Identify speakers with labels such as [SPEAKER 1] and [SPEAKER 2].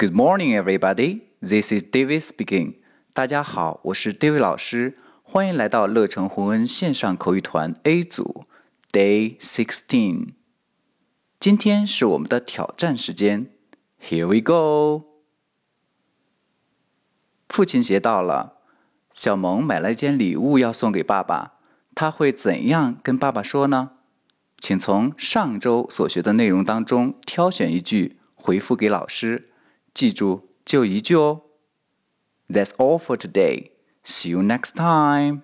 [SPEAKER 1] Good morning, everybody. This is David speaking. 大家好，我是 David 老师，欢迎来到乐成红恩线上口语团 A 组 Day Sixteen。今天是我们的挑战时间，Here we go。父亲节到了，小萌买了一件礼物要送给爸爸，他会怎样跟爸爸说呢？请从上周所学的内容当中挑选一句回复给老师。记住，就一句哦。That's all for today. See you next time.